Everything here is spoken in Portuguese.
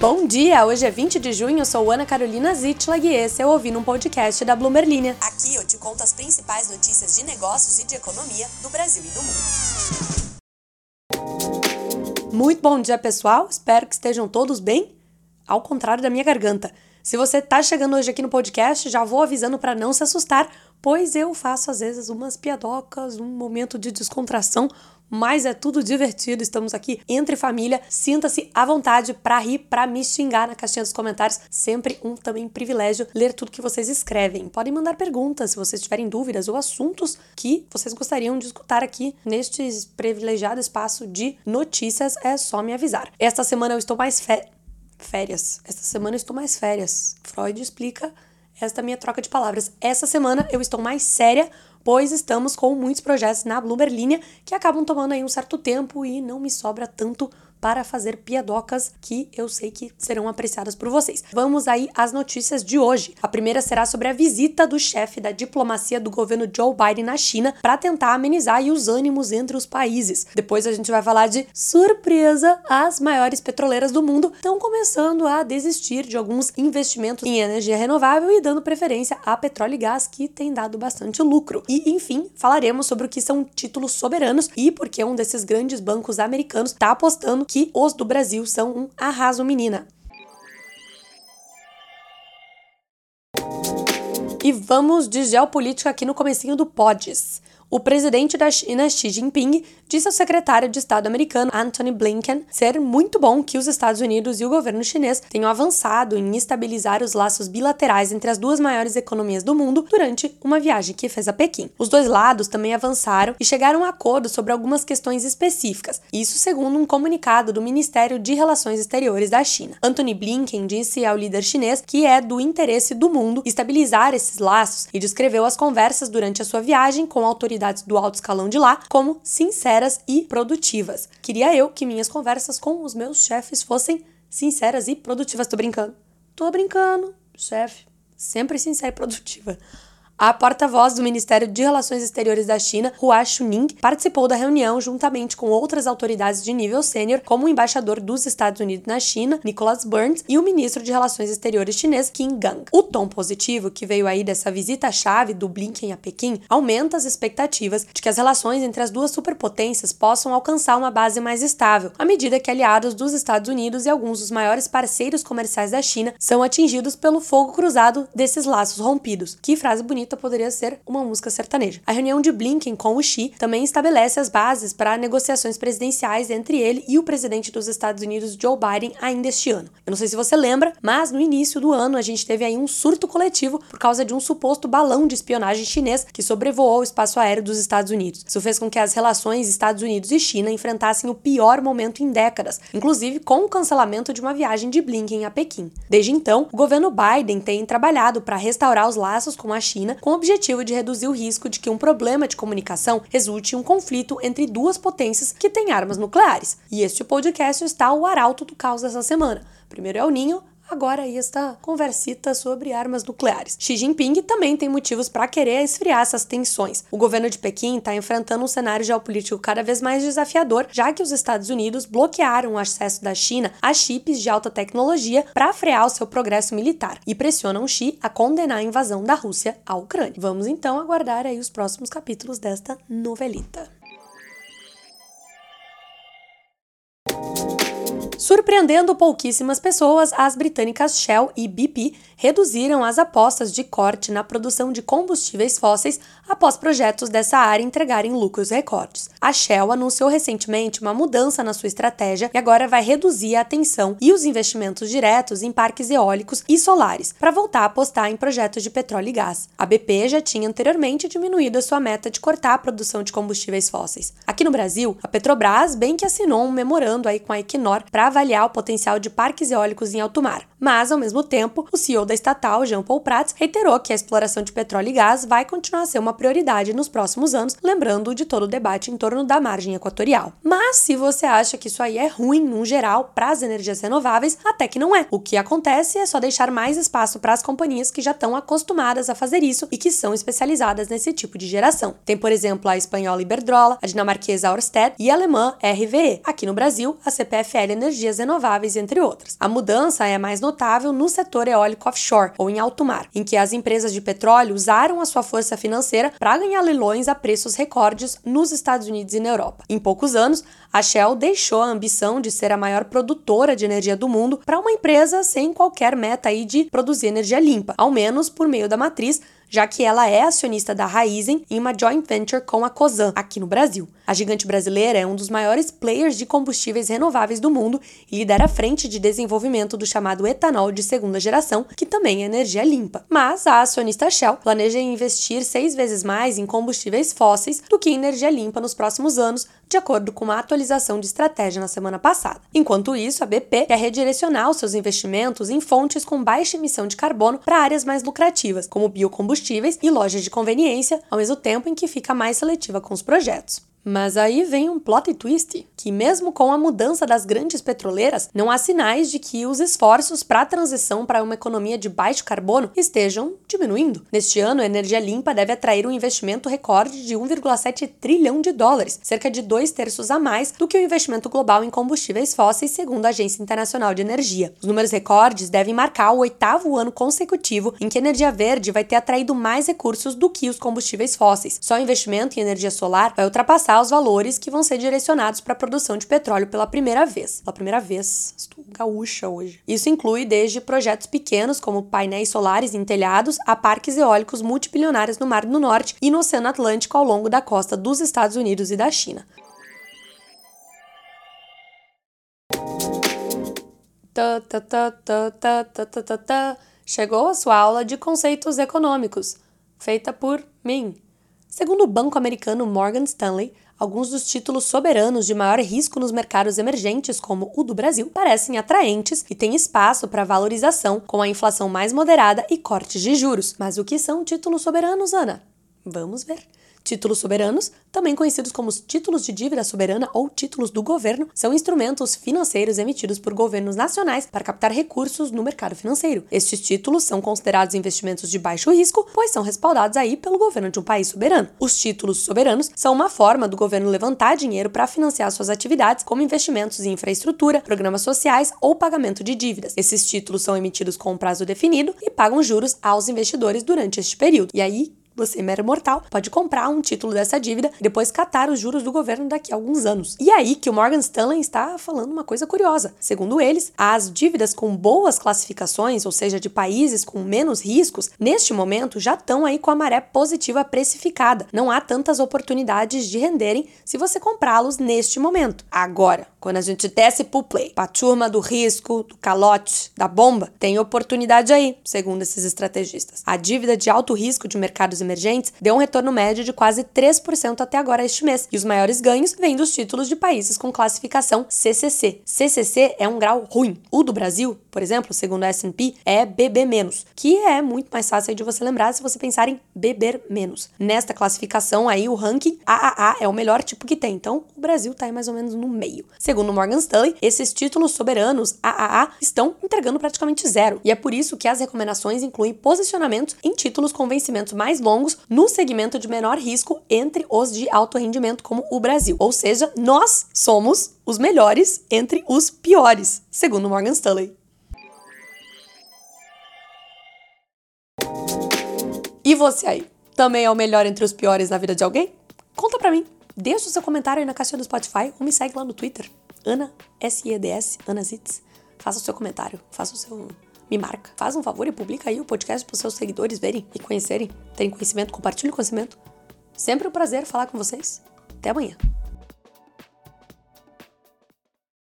Bom dia! Hoje é 20 de junho, eu sou Ana Carolina Zitlag e esse é o Ouvindo um Podcast da Bloomer Linha. Aqui eu te conto as principais notícias de negócios e de economia do Brasil e do mundo. Muito bom dia, pessoal! Espero que estejam todos bem, ao contrário da minha garganta. Se você está chegando hoje aqui no podcast, já vou avisando para não se assustar, pois eu faço às vezes umas piadocas, um momento de descontração mas é tudo divertido. Estamos aqui entre família. Sinta-se à vontade para rir, para me xingar na caixinha dos comentários. Sempre um também privilégio ler tudo que vocês escrevem. Podem mandar perguntas se vocês tiverem dúvidas ou assuntos que vocês gostariam de escutar aqui neste privilegiado espaço de notícias. É só me avisar. Esta semana eu estou mais fé... férias. Esta semana eu estou mais férias. Freud explica esta minha troca de palavras. Essa semana eu estou mais séria pois estamos com muitos projetos na Linha que acabam tomando aí um certo tempo e não me sobra tanto para fazer piadocas que eu sei que serão apreciadas por vocês. Vamos aí às notícias de hoje. A primeira será sobre a visita do chefe da diplomacia do governo Joe Biden na China para tentar amenizar os ânimos entre os países. Depois a gente vai falar de surpresa, as maiores petroleiras do mundo estão começando a desistir de alguns investimentos em energia renovável e dando preferência a petróleo e gás que tem dado bastante lucro. E enfim, falaremos sobre o que são títulos soberanos e porque um desses grandes bancos americanos está apostando que os do Brasil são um arraso menina. E vamos de geopolítica aqui no comecinho do Pods. O presidente da China, Xi Jinping, disse ao secretário de Estado americano, Antony Blinken, ser muito bom que os Estados Unidos e o governo chinês tenham avançado em estabilizar os laços bilaterais entre as duas maiores economias do mundo durante uma viagem que fez a Pequim. Os dois lados também avançaram e chegaram a acordo sobre algumas questões específicas, isso segundo um comunicado do Ministério de Relações Exteriores da China. Antony Blinken disse ao líder chinês que é do interesse do mundo estabilizar esses laços e descreveu as conversas durante a sua viagem com autoridades autoridades do alto escalão de lá como sinceras e produtivas. Queria eu que minhas conversas com os meus chefes fossem sinceras e produtivas. Tô brincando. Tô brincando, chefe. Sempre sincera e produtiva. A porta-voz do Ministério de Relações Exteriores da China, Hua Chuning, participou da reunião juntamente com outras autoridades de nível sênior, como o embaixador dos Estados Unidos na China, Nicholas Burns, e o ministro de Relações Exteriores chinês, Qin Gang. O tom positivo que veio aí dessa visita-chave do Blinken a Pequim aumenta as expectativas de que as relações entre as duas superpotências possam alcançar uma base mais estável, à medida que aliados dos Estados Unidos e alguns dos maiores parceiros comerciais da China são atingidos pelo fogo cruzado desses laços rompidos. Que frase bonita poderia ser uma música sertaneja. A reunião de Blinken com o Xi também estabelece as bases para negociações presidenciais entre ele e o presidente dos Estados Unidos, Joe Biden, ainda este ano. Eu não sei se você lembra, mas no início do ano a gente teve aí um surto coletivo por causa de um suposto balão de espionagem chinês que sobrevoou o espaço aéreo dos Estados Unidos. Isso fez com que as relações Estados Unidos e China enfrentassem o pior momento em décadas, inclusive com o cancelamento de uma viagem de Blinken a Pequim. Desde então, o governo Biden tem trabalhado para restaurar os laços com a China com o objetivo de reduzir o risco de que um problema de comunicação resulte em um conflito entre duas potências que têm armas nucleares. E este podcast está o arauto do caos dessa semana. Primeiro é o Ninho, agora aí esta conversita sobre armas nucleares. Xi Jinping também tem motivos para querer esfriar essas tensões. O governo de Pequim está enfrentando um cenário geopolítico cada vez mais desafiador, já que os Estados Unidos bloquearam o acesso da China a chips de alta tecnologia para frear o seu progresso militar e pressionam Xi a condenar a invasão da Rússia à Ucrânia. Vamos então aguardar aí os próximos capítulos desta novelita. Surpreendendo pouquíssimas pessoas, as britânicas Shell e BP reduziram as apostas de corte na produção de combustíveis fósseis após projetos dessa área entregarem lucros recordes. A Shell anunciou recentemente uma mudança na sua estratégia e agora vai reduzir a atenção e os investimentos diretos em parques eólicos e solares para voltar a apostar em projetos de petróleo e gás. A BP já tinha anteriormente diminuído a sua meta de cortar a produção de combustíveis fósseis. Aqui no Brasil, a Petrobras bem que assinou um memorando aí com a Equinor para avaliar o potencial de parques eólicos em alto mar, Mas, ao mesmo tempo, o CEO da estatal, Jean Paul Prats, reiterou que a exploração de petróleo e gás vai continuar a ser uma prioridade nos próximos anos, lembrando de todo o debate em torno da margem equatorial. Mas, se você acha que isso aí é ruim, no geral, para as energias renováveis, até que não é. O que acontece é só deixar mais espaço para as companhias que já estão acostumadas a fazer isso e que são especializadas nesse tipo de geração. Tem, por exemplo, a espanhola Iberdrola, a dinamarquesa Ørsted e a alemã RWE. Aqui no Brasil, a CPFL Energias Renováveis, entre outras. A mudança é mais notável no setor eólico offshore, ou em alto mar, em que as empresas de petróleo usaram a sua força financeira para ganhar leilões a preços recordes nos Estados Unidos e na Europa. Em poucos anos, a Shell deixou a ambição de ser a maior produtora de energia do mundo para uma empresa sem qualquer meta aí de produzir energia limpa, ao menos por meio da matriz já que ela é acionista da Raizen em uma joint venture com a Cosan, aqui no Brasil. A gigante brasileira é um dos maiores players de combustíveis renováveis do mundo e lidera a frente de desenvolvimento do chamado etanol de segunda geração, que também é energia limpa. Mas a acionista Shell planeja investir seis vezes mais em combustíveis fósseis do que em energia limpa nos próximos anos, de acordo com uma atualização de estratégia na semana passada. Enquanto isso, a BP quer redirecionar os seus investimentos em fontes com baixa emissão de carbono para áreas mais lucrativas, como biocombustíveis e lojas de conveniência, ao mesmo tempo em que fica mais seletiva com os projetos. Mas aí vem um plot twist, que mesmo com a mudança das grandes petroleiras, não há sinais de que os esforços para a transição para uma economia de baixo carbono estejam diminuindo. Neste ano, a energia limpa deve atrair um investimento recorde de 1,7 trilhão de dólares, cerca de dois terços a mais do que o investimento global em combustíveis fósseis, segundo a Agência Internacional de Energia. Os números recordes devem marcar o oitavo ano consecutivo em que a energia verde vai ter atraído mais recursos do que os combustíveis fósseis. Só o investimento em energia solar vai ultrapassar aumentar os valores que vão ser direcionados para a produção de petróleo pela primeira vez. Pela primeira vez, estou gaúcha hoje. Isso inclui desde projetos pequenos, como painéis solares em telhados, a parques eólicos multibilionários no Mar do Norte e no Oceano Atlântico ao longo da costa dos Estados Unidos e da China. Chegou a sua aula de conceitos econômicos, feita por mim. Segundo o banco americano Morgan Stanley, alguns dos títulos soberanos de maior risco nos mercados emergentes, como o do Brasil, parecem atraentes e têm espaço para valorização com a inflação mais moderada e cortes de juros. Mas o que são títulos soberanos, Ana? Vamos ver. Títulos soberanos, também conhecidos como títulos de dívida soberana ou títulos do governo, são instrumentos financeiros emitidos por governos nacionais para captar recursos no mercado financeiro. Estes títulos são considerados investimentos de baixo risco, pois são respaldados aí pelo governo de um país soberano. Os títulos soberanos são uma forma do governo levantar dinheiro para financiar suas atividades, como investimentos em infraestrutura, programas sociais ou pagamento de dívidas. Esses títulos são emitidos com um prazo definido e pagam juros aos investidores durante este período. E aí, você, mero mortal, pode comprar um título dessa dívida e depois catar os juros do governo daqui a alguns anos. E é aí que o Morgan Stanley está falando uma coisa curiosa. Segundo eles, as dívidas com boas classificações, ou seja, de países com menos riscos, neste momento já estão aí com a maré positiva precificada. Não há tantas oportunidades de renderem se você comprá-los neste momento. Agora, quando a gente desce pro play, pra turma do risco, do calote, da bomba, tem oportunidade aí, segundo esses estrategistas. A dívida de alto risco de mercados emergentes deu um retorno médio de quase 3% até agora este mês, e os maiores ganhos vêm dos títulos de países com classificação CCC. CCC é um grau ruim. O do Brasil, por exemplo, segundo a S&P, é BB-, que é muito mais fácil de você lembrar se você pensar em beber menos. Nesta classificação aí, o ranking AAA é o melhor tipo que tem, então o Brasil tá aí mais ou menos no meio. Segundo Morgan Stanley, esses títulos soberanos AAA estão entregando praticamente zero, e é por isso que as recomendações incluem posicionamentos em títulos com vencimentos mais longos no segmento de menor risco entre os de alto rendimento, como o Brasil. Ou seja, nós somos os melhores entre os piores, segundo Morgan Stanley. E você aí? Também é o melhor entre os piores na vida de alguém? Conta pra mim. Deixa o seu comentário aí na caixinha do Spotify ou me segue lá no Twitter. Ana, S-E-D-S, Ana Zitz. Faça o seu comentário, faça o seu. Me marca. Faz um favor e publica aí o podcast para os seus seguidores verem e conhecerem, terem conhecimento, compartilhe o conhecimento. Sempre um prazer falar com vocês. Até amanhã.